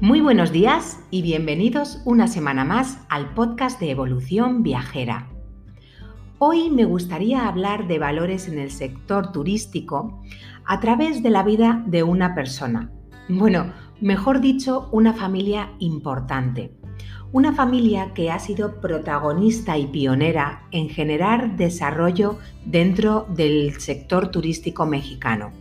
Muy buenos días y bienvenidos una semana más al podcast de Evolución Viajera. Hoy me gustaría hablar de valores en el sector turístico a través de la vida de una persona. Bueno, mejor dicho, una familia importante. Una familia que ha sido protagonista y pionera en generar desarrollo dentro del sector turístico mexicano.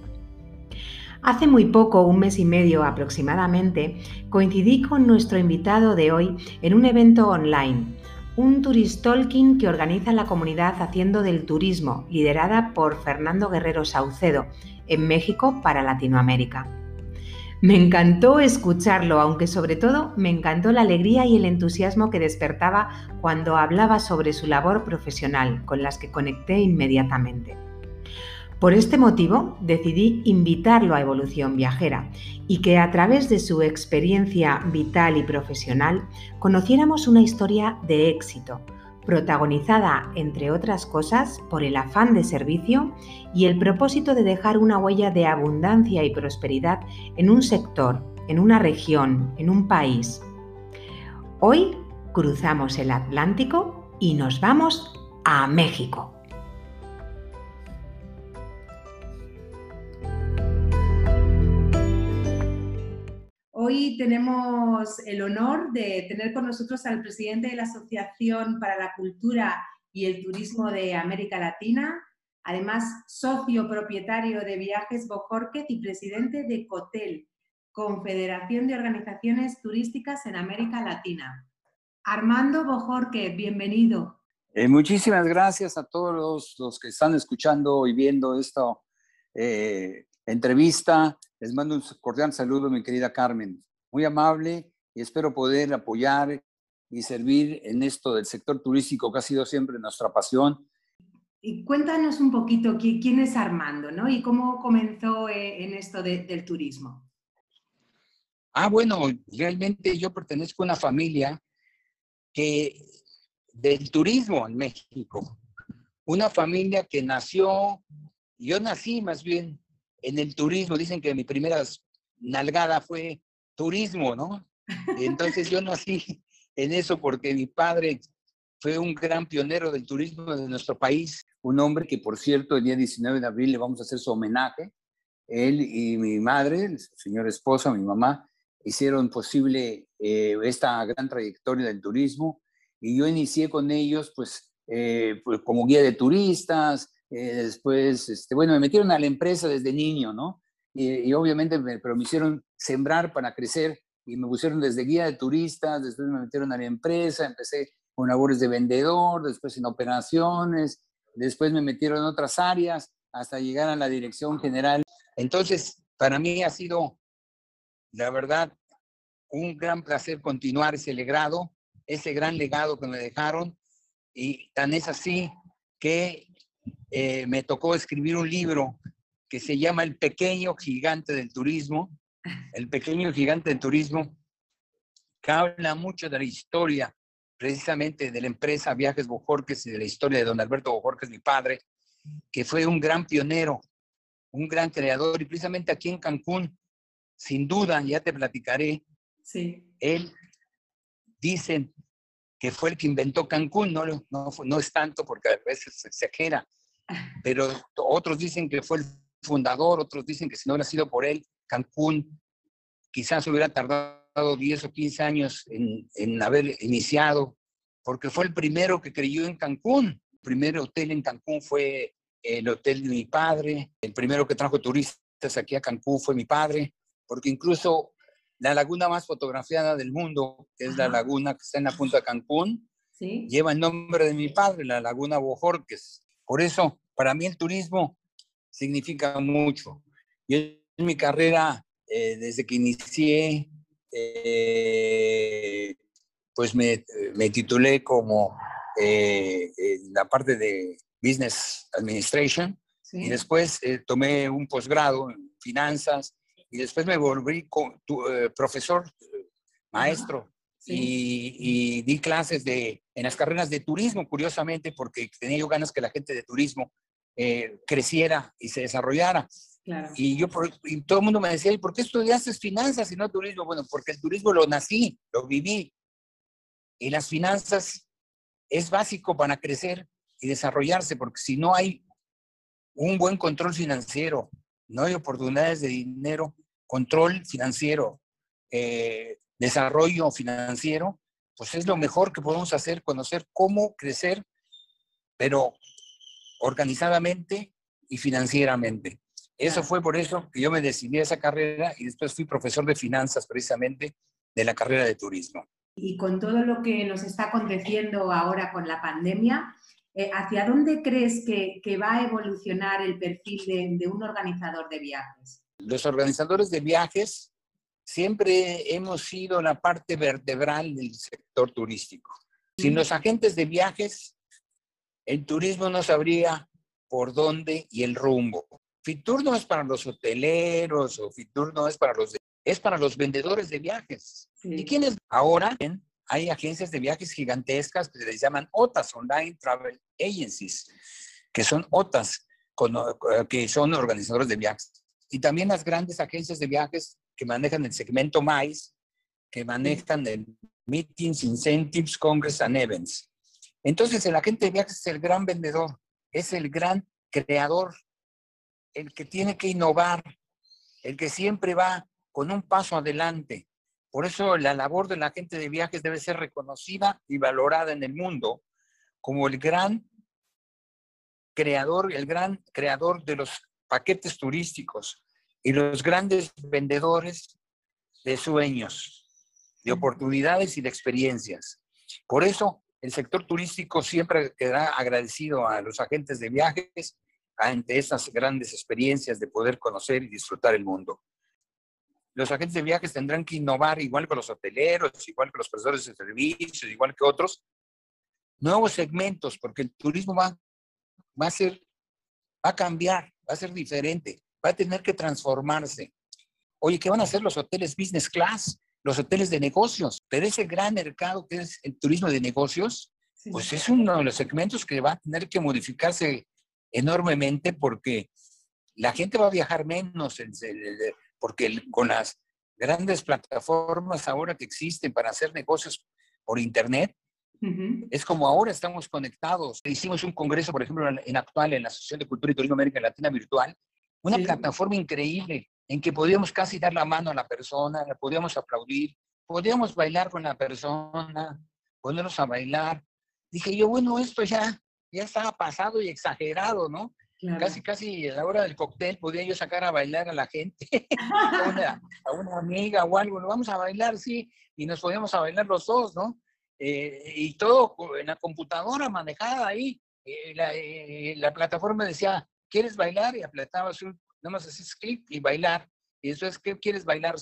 Hace muy poco, un mes y medio aproximadamente, coincidí con nuestro invitado de hoy en un evento online, un Turistalking que organiza la comunidad Haciendo del Turismo, liderada por Fernando Guerrero Saucedo, en México para Latinoamérica. Me encantó escucharlo, aunque sobre todo me encantó la alegría y el entusiasmo que despertaba cuando hablaba sobre su labor profesional, con las que conecté inmediatamente. Por este motivo decidí invitarlo a Evolución Viajera y que a través de su experiencia vital y profesional conociéramos una historia de éxito, protagonizada, entre otras cosas, por el afán de servicio y el propósito de dejar una huella de abundancia y prosperidad en un sector, en una región, en un país. Hoy cruzamos el Atlántico y nos vamos a México. Tenemos el honor de tener con nosotros al presidente de la Asociación para la Cultura y el Turismo de América Latina, además socio propietario de Viajes Bojorquez y presidente de COTEL, Confederación de Organizaciones Turísticas en América Latina. Armando Bojorquez, bienvenido. Eh, muchísimas gracias a todos los, que están escuchando y viendo esta eh, entrevista. Les mando un cordial saludo, mi querida Carmen. Muy amable y espero poder apoyar y servir en esto del sector turístico que ha sido siempre nuestra pasión. Y cuéntanos un poquito quién es Armando, ¿no? Y cómo comenzó eh, en esto del turismo. Ah, bueno, realmente yo pertenezco a una familia que del turismo en México. Una familia que nació, yo nací más bien en el turismo, dicen que mi primera nalgada fue turismo, ¿no? Entonces yo nací en eso porque mi padre fue un gran pionero del turismo de nuestro país, un hombre que, por cierto, el día 19 de abril le vamos a hacer su homenaje. Él y mi madre, su señora esposa, mi mamá, hicieron posible eh, esta gran trayectoria del turismo y yo inicié con ellos, pues, eh, pues como guía de turistas, eh, después, este, bueno, me metieron a la empresa desde niño, ¿no? Y, obviamente, me, pero me hicieron sembrar para crecer y me pusieron desde guía de turistas, después me metieron a la empresa, empecé con labores de vendedor, después en operaciones, después me metieron en otras áreas hasta llegar a la dirección general. Entonces, para mí ha sido, la verdad, un gran placer continuar ese legado, ese gran legado que me dejaron. Y tan es así que eh, me tocó escribir un libro que se llama El pequeño gigante del turismo. El pequeño gigante del turismo, que habla mucho de la historia precisamente de la empresa Viajes Bojorques y de la historia de don Alberto Bojorques, mi padre, que fue un gran pionero, un gran creador, y precisamente aquí en Cancún, sin duda, ya te platicaré, sí. él dicen que fue el que inventó Cancún, no, no, no es tanto porque a veces se exagera, pero otros dicen que fue el fundador, otros dicen que si no hubiera sido por él, Cancún quizás hubiera tardado 10 o 15 años en, en haber iniciado, porque fue el primero que creyó en Cancún. El primer hotel en Cancún fue el hotel de mi padre, el primero que trajo turistas aquí a Cancún fue mi padre, porque incluso la laguna más fotografiada del mundo, que es la laguna que está en la punta de Cancún, lleva el nombre de mi padre, la laguna Bojorques. Por eso, para mí el turismo significa mucho. Yo en mi carrera, eh, desde que inicié, eh, pues me, titulé como eh, en la parte de Business Administration y después tomé un posgrado en finanzas y después me volví profesor, maestro. Y, y, di clases de, en las carreras de turismo, curiosamente, porque tenía yo ganas que la gente de turismo eh, creciera y se desarrollara. Y yo, y todo el mundo me decía, ¿y por qué estudiaste finanzas y no turismo? Bueno, porque el turismo lo nací, lo viví. Y las finanzas es básico para crecer y desarrollarse, porque si no hay un buen control financiero, no hay oportunidades de dinero, control financiero, eh, desarrollo financiero, pues es lo mejor que podemos hacer, conocer cómo crecer, pero organizadamente y financieramente. Eso fue por eso que yo me decidí a esa carrera y después fui profesor de finanzas precisamente de la carrera de turismo. Y con todo lo que nos está aconteciendo ahora con la pandemia, eh, ¿hacia dónde crees que, va a evolucionar el perfil de, un organizador de viajes? Los organizadores de viajes siempre hemos sido la parte vertebral del sector turístico. Sin los agentes de viajes, el turismo no sabría por dónde y el rumbo. Fitur no es para los hoteleros o Fitur no es para los... es para los vendedores de viajes. ¿Y quiénes? Ahora hay agencias de viajes gigantescas que se les llaman OTAS, Online Travel Agencies, que son OTAS, que son organizadores de viajes. Y también las grandes agencias de viajes que manejan el segmento MAIS, que manejan el Meetings, Incentives, Congress and Events. Entonces, el agente de viajes es el gran vendedor, es el gran creador el que tiene que innovar, el que siempre va con un paso adelante. Por eso la labor de la gente de viajes debe ser reconocida y valorada en el mundo como el gran creador, el gran creador de los paquetes turísticos y los grandes vendedores de sueños, de oportunidades y de experiencias. Por eso el sector turístico siempre quedará agradecido a los agentes de viajes ante esas grandes experiencias de poder conocer y disfrutar el mundo. Los agentes de viajes tendrán que innovar igual que los hoteleros, igual que los prestadores de servicios, igual que otros, nuevos segmentos, porque el turismo va, va a ser, va a cambiar, va a ser diferente, va a tener que transformarse. Oye, ¿qué van a hacer los hoteles business class? Los hoteles de negocios, pero ese gran mercado que es el turismo de negocios, pues es uno de los segmentos que va a tener que modificarse enormemente porque la gente va a viajar menos, porque con las grandes plataformas ahora que existen para hacer negocios por Internet, es como ahora estamos conectados. Hicimos un congreso, por ejemplo, en actual, en la Asociación de Cultura y Turismo América Latina Virtual, una plataforma increíble en que podíamos casi dar la mano a la persona, podíamos aplaudir, podíamos bailar con la persona, ponernos a bailar. Dije yo, bueno, esto ya ya estaba pasado y exagerado, ¿no? Casi, casi a la hora del cóctel podía yo sacar a bailar a la gente, a, una, amiga o algo, vamos a bailar, sí, y nos podíamos a bailar los dos, ¿no? Eh, y todo en la computadora manejada ahí. Eh, eh, la, plataforma decía, ¿quieres bailar? Y apretabas un, nada más haces clic y bailar. Y eso es, ¿qué quieres bailar?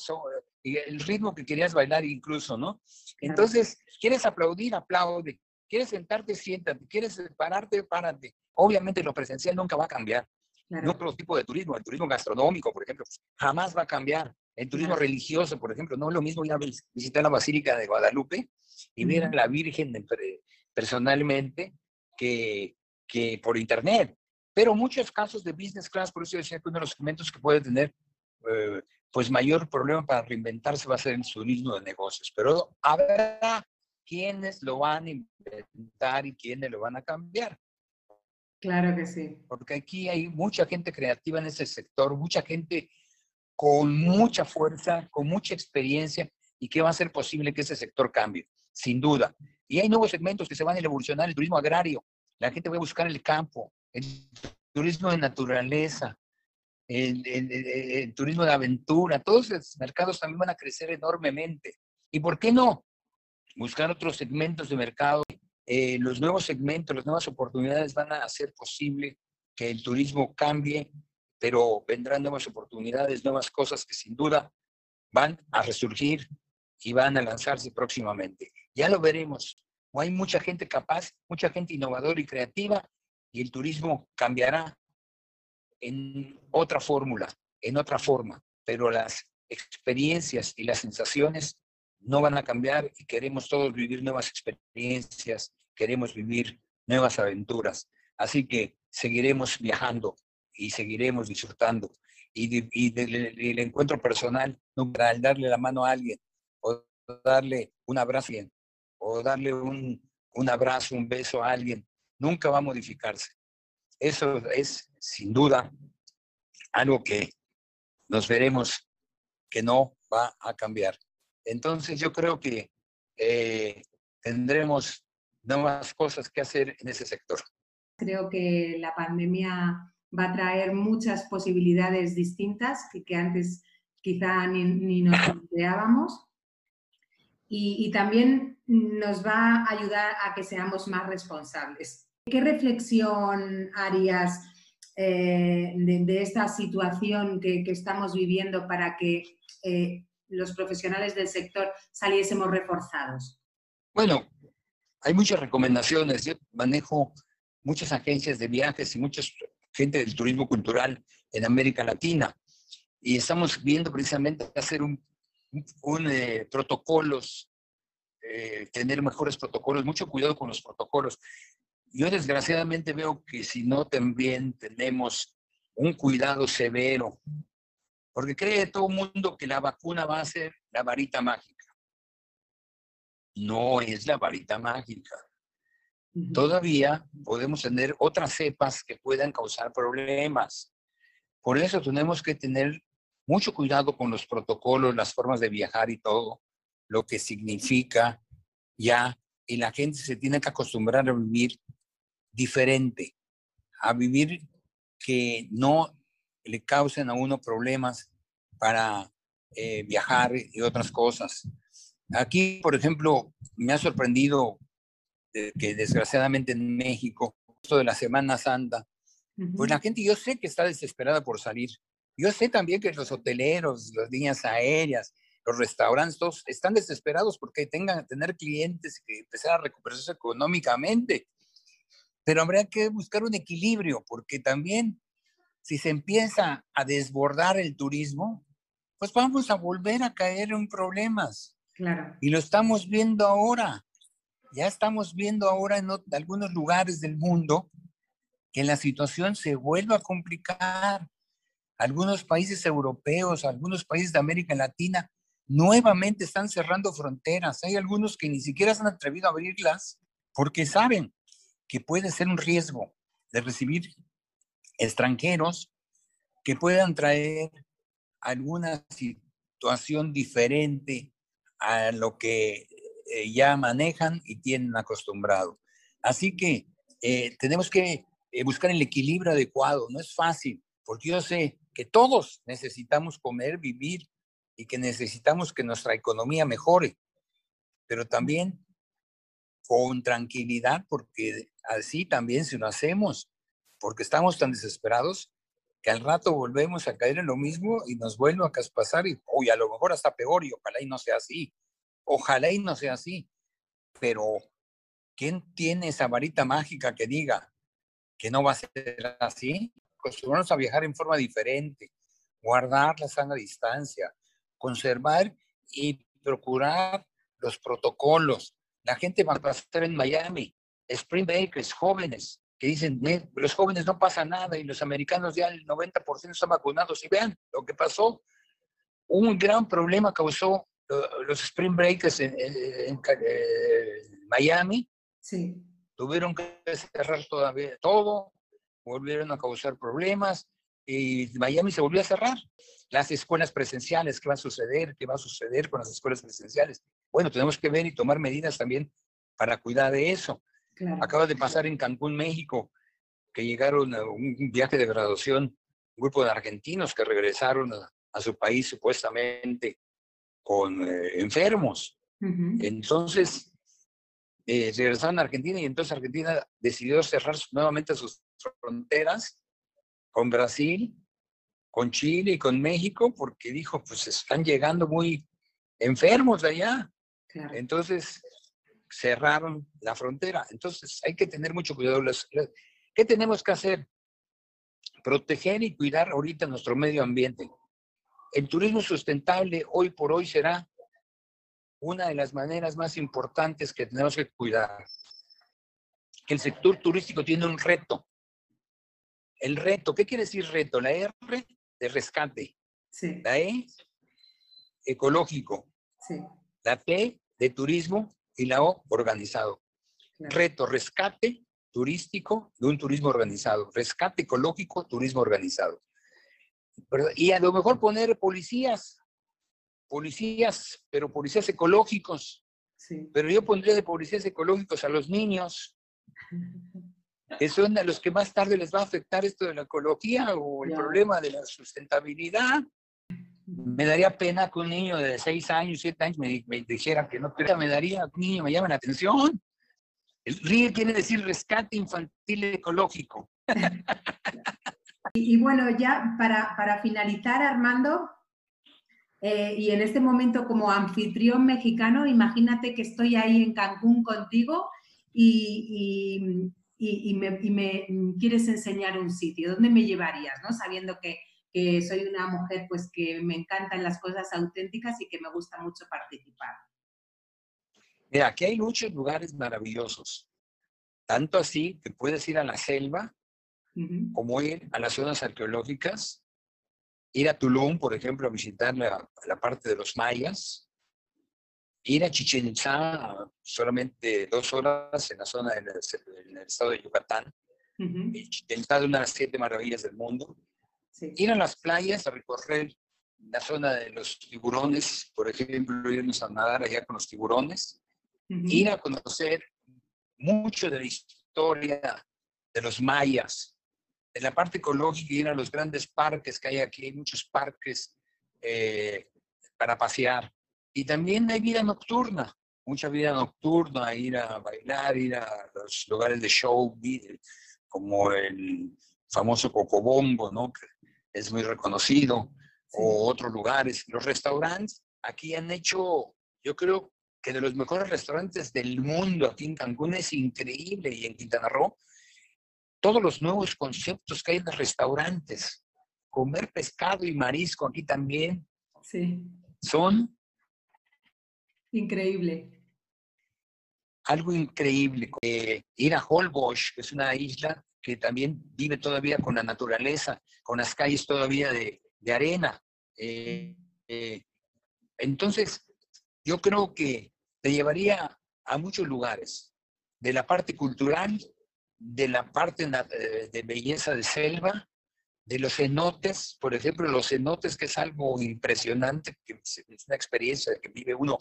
y el ritmo que querías bailar incluso, ¿no? Entonces, ¿quieres aplaudir? Aplaude. ¿Quieres sentarte? Siéntate. ¿Quieres pararte? Párate. Obviamente lo presencial nunca va a cambiar. No otro tipo de turismo, el turismo gastronómico, por ejemplo, jamás va a cambiar. El turismo religioso, por ejemplo, no es lo mismo ir a visitar la Basílica de Guadalupe y ver a la Virgen personalmente que, que por internet. Pero muchos casos de business class, por eso decía que uno de los segmentos que puede tener eh, pues mayor problema para reinventarse va a ser el turismo de negocios. Pero habrá quiénes lo van a inventar y quiénes lo van a cambiar. Claro que sí. Porque aquí hay mucha gente creativa en ese sector, mucha gente con mucha fuerza, con mucha experiencia y que va a ser posible que ese sector cambie, sin duda. Y hay nuevos segmentos que se van a evolucionar, el turismo agrario, la gente va a buscar el campo, el turismo de naturaleza, el, el turismo de aventura, todos esos mercados también van a crecer enormemente. ¿Y por qué no? Buscar otros segmentos de mercado. Eh, los nuevos segmentos, las nuevas oportunidades van a hacer posible que el turismo cambie, pero vendrán nuevas oportunidades, nuevas cosas que sin duda van a resurgir y van a lanzarse próximamente. Ya lo veremos. Hay mucha gente capaz, mucha gente innovadora y creativa y el turismo cambiará en otra fórmula, en otra forma, pero las experiencias y las sensaciones no van a cambiar y queremos todos vivir nuevas experiencias, queremos vivir nuevas aventuras. Así que seguiremos viajando y seguiremos disfrutando. y, del, encuentro personal, al darle la mano a alguien, o darle un abrazo a alguien, o darle un, un abrazo, un beso a alguien, nunca va a modificarse. Eso es, sin duda, algo que nos veremos que no va a cambiar. Entonces yo creo que eh, tendremos nuevas cosas que hacer en ese sector. Creo que la pandemia va a traer muchas posibilidades distintas que, antes quizá ni, nos planteábamos. Y, también nos va a ayudar a que seamos más responsables. ¿Qué reflexión harías eh, de, esta situación que, estamos viviendo para que eh, los profesionales del sector saliésemos reforzados? Bueno, hay muchas recomendaciones. Yo manejo muchas agencias de viajes y mucha gente del turismo cultural en América Latina. Y estamos viendo precisamente hacer un, eh, protocolos, eh, tener mejores protocolos, mucho cuidado con los protocolos. Yo desgraciadamente veo que si no también tenemos un cuidado severo, porque cree todo el mundo que la vacuna va a ser la varita mágica no es la varita mágica. Todavía podemos tener otras cepas que puedan causar problemas. Por eso tenemos que tener mucho cuidado con los protocolos, las formas de viajar y todo, lo que significa ya, y la gente se tiene que acostumbrar a vivir diferente, a vivir que no le causen a uno problemas para eh, viajar y otras cosas. Aquí, por ejemplo, me ha sorprendido que desgraciadamente en México, esto de la Semana Santa, pues la gente yo sé que está desesperada por salir. Yo sé también que los hoteleros, las líneas aéreas, los restaurantes, todos están desesperados porque tengan que tener clientes y empezar a recuperarse económicamente. Pero habría que buscar un equilibrio porque también si se empieza a desbordar el turismo, pues vamos a volver a caer en problemas. Y lo estamos viendo ahora. Ya estamos viendo ahora en algunos lugares del mundo que la situación se vuelve a complicar. Algunos países europeos, algunos países de América Latina nuevamente están cerrando fronteras. Hay algunos que ni siquiera se han atrevido a abrirlas porque saben que puede ser un riesgo de recibir extranjeros que puedan traer alguna situación diferente a lo que eh, ya manejan y tienen acostumbrado. Así que eh, tenemos que eh, buscar el equilibrio adecuado. No es fácil, porque yo sé que todos necesitamos comer, vivir y que necesitamos que nuestra economía mejore, pero también con tranquilidad, porque así también si lo hacemos, porque estamos tan desesperados que al rato volvemos a caer en lo mismo y nos vuelve a pasar y, uy, a lo mejor hasta peor y ojalá y no sea así. Ojalá y no sea así. Pero, ¿quién tiene esa varita mágica que diga que no va a ser así? Acostumbrarnos a viajar en forma diferente, guardar la sana distancia, conservar y procurar los protocolos. La gente va a pasar en Miami, Spring Breakers, jóvenes, que dicen, los jóvenes no pasa nada y los americanos ya el 90% están vacunados. Y vean lo que pasó. Un gran problema causó los Spring Breakers en, Miami. Sí. Tuvieron que cerrar todavía todo, volvieron a causar problemas y Miami se volvió a cerrar. Las escuelas presenciales, ¿qué va a suceder? ¿Qué va a suceder con las escuelas presenciales? Bueno, tenemos que ver y tomar medidas también para cuidar de eso. Acaba de pasar en Cancún, México, que llegaron a un viaje de graduación, un grupo de argentinos que regresaron a, su país supuestamente con eh, enfermos. Entonces, eh, regresaron a Argentina y entonces Argentina decidió cerrar nuevamente sus fronteras con Brasil, con Chile y con México porque dijo, pues están llegando muy enfermos de allá. Entonces, cerraron la frontera. Entonces hay que tener mucho cuidado. ¿Qué tenemos que hacer? Proteger y cuidar ahorita nuestro medio ambiente. El turismo sustentable hoy por hoy será una de las maneras más importantes que tenemos que cuidar. Que el sector turístico tiene un reto. El reto, ¿qué quiere decir reto? La R de rescate. Sí. La E, ecológico. Sí. La T, de turismo. Y la O, organizado. Reto, rescate turístico de un turismo organizado. Rescate ecológico, turismo organizado. Y a lo mejor poner policías, policías, pero policías ecológicos. Sí. Pero yo pondría de policías ecológicos a los niños, que son a los que más tarde les va a afectar esto de la ecología o el Ya. problema de la sustentabilidad. Me daría pena que un niño de 6 años, 7 años me, me dijera que no, pero me daría un niño me llame la atención. El RIE quiere decir rescate infantil ecológico. Y, bueno, ya para, para finalizar, Armando, eh, y en este momento como anfitrión mexicano, imagínate que estoy ahí en Cancún contigo y me, y me quieres enseñar un sitio. ¿Dónde me llevarías? ¿no? Sabiendo que, que soy una mujer pues que me encantan las cosas auténticas y que me gusta mucho participar. Mira, aquí hay muchos lugares maravillosos. Tanto así que puedes ir a la selva, como ir a las zonas arqueológicas, ir a Tulum, por ejemplo, a visitar la, la parte de los mayas, ir a Chichen Itza, solamente dos horas en la zona del estado de Yucatán. Ujú. Y Chichén Itzá es una de las siete maravillas del mundo. Sí. Ir a las playas a recorrer la zona de los tiburones, por ejemplo, irnos a nadar allá con los tiburones, Ujú. ir a conocer mucho de la historia de los mayas, de la parte ecológica, ir a los grandes parques que hay aquí, hay muchos parques eh, para pasear. Y también hay vida nocturna, mucha vida nocturna, ir a bailar, ir a los lugares de show, como el famoso Cocobombo, ¿no? que es muy reconocido, o otros lugares. Los restaurantes aquí han hecho, yo creo que de los mejores restaurantes del mundo aquí en Cancún es increíble y en Quintana Roo, todos los nuevos conceptos que hay en los restaurantes, comer pescado y marisco aquí también, Sí. son Increíble. algo increíble. Eh, ir a Holbox, que es una isla que también vive todavía con la naturaleza, con las calles todavía de, arena. Eh, eh, entonces, yo creo que te llevaría a muchos lugares, de la parte cultural, de la parte eh, de belleza de selva, de los cenotes, por ejemplo, los cenotes, que es algo impresionante, que es una experiencia que vive uno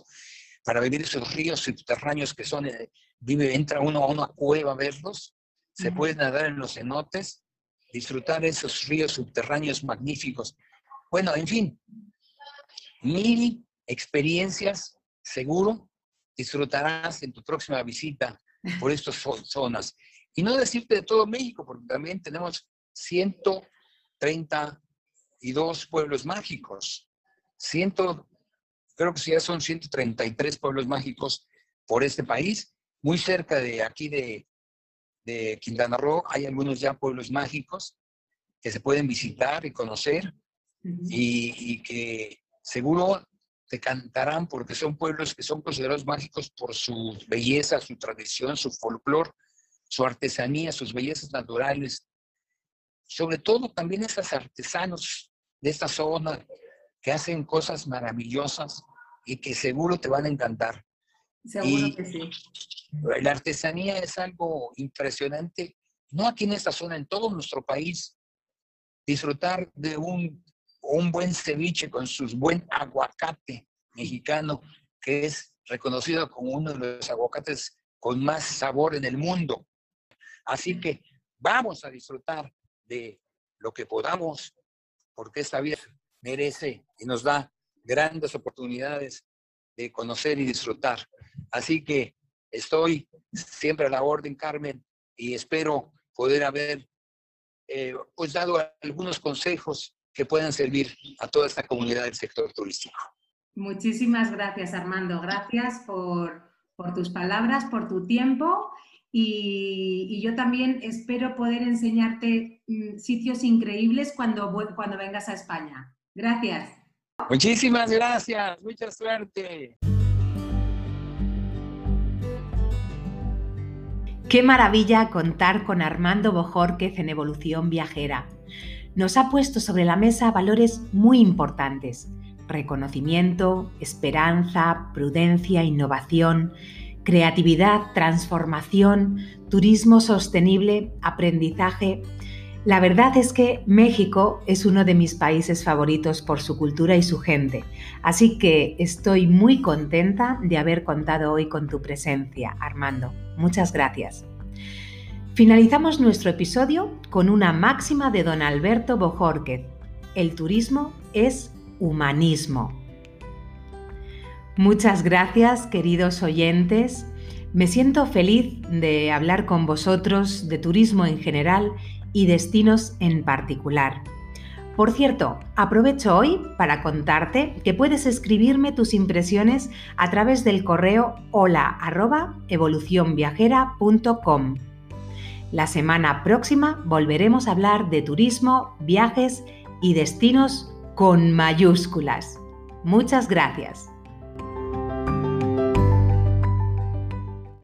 para vivir esos ríos subterráneos que son, vive, entra uno a una cueva a verlos, se puede nadar en los cenotes, disfrutar esos ríos subterráneos magníficos. Bueno, en fin, mil experiencias, seguro, disfrutarás en tu próxima visita por estas zo- zonas. Y no decirte de todo México, porque también tenemos 132 pueblos mágicos. 100, creo que ya son 133 pueblos mágicos por este país. Muy cerca de aquí de, de Quintana Roo hay algunos ya pueblos mágicos que se pueden visitar y conocer y, y que seguro te cantarán porque son pueblos que son considerados mágicos por su belleza, su tradición, su folclore, su artesanía, sus bellezas naturales. Sobre todo también esos artesanos de esta zona que hacen cosas maravillosas y que seguro te van a encantar. Seguro y- que sí. La artesanía es algo impresionante, no aquí en esta zona, en todo nuestro país. Disfrutar de un, un buen ceviche con su buen aguacate mexicano, que es reconocido como uno de los aguacates con más sabor en el mundo. Así que vamos a disfrutar de lo que podamos, porque esta vida merece y nos da grandes oportunidades de conocer y disfrutar. Así que estoy siempre a la orden, Carmen, y espero poder haber eh, pues dado algunos consejos que puedan servir a toda esta comunidad del sector turístico. Muchísimas gracias, Armando. Gracias por, por tus palabras, por tu tiempo. Y, yo también espero poder enseñarte mm, sitios increíbles cuando, cuando vengas a España. Gracias. Muchísimas gracias, mucha suerte. Qué maravilla contar con Armando Bojórquez en Evolución Viajera. nos ha puesto sobre la mesa valores muy importantes. Reconocimiento, esperanza, prudencia, innovación, creatividad, transformación, turismo sostenible, aprendizaje. La verdad es que México es uno de mis países favoritos por su cultura y su gente, así que estoy muy contenta de haber contado hoy con tu presencia, Armando. Muchas gracias. Finalizamos nuestro episodio con una máxima de don Alberto Bojórquez. El turismo es humanismo. Muchas gracias, queridos oyentes. Me siento feliz de hablar con vosotros de turismo en general y destinos en particular. Por cierto, aprovecho hoy para contarte que puedes escribirme tus impresiones a través del correo hola La semana próxima volveremos a hablar de turismo, viajes y destinos con mayúsculas. Muchas gracias.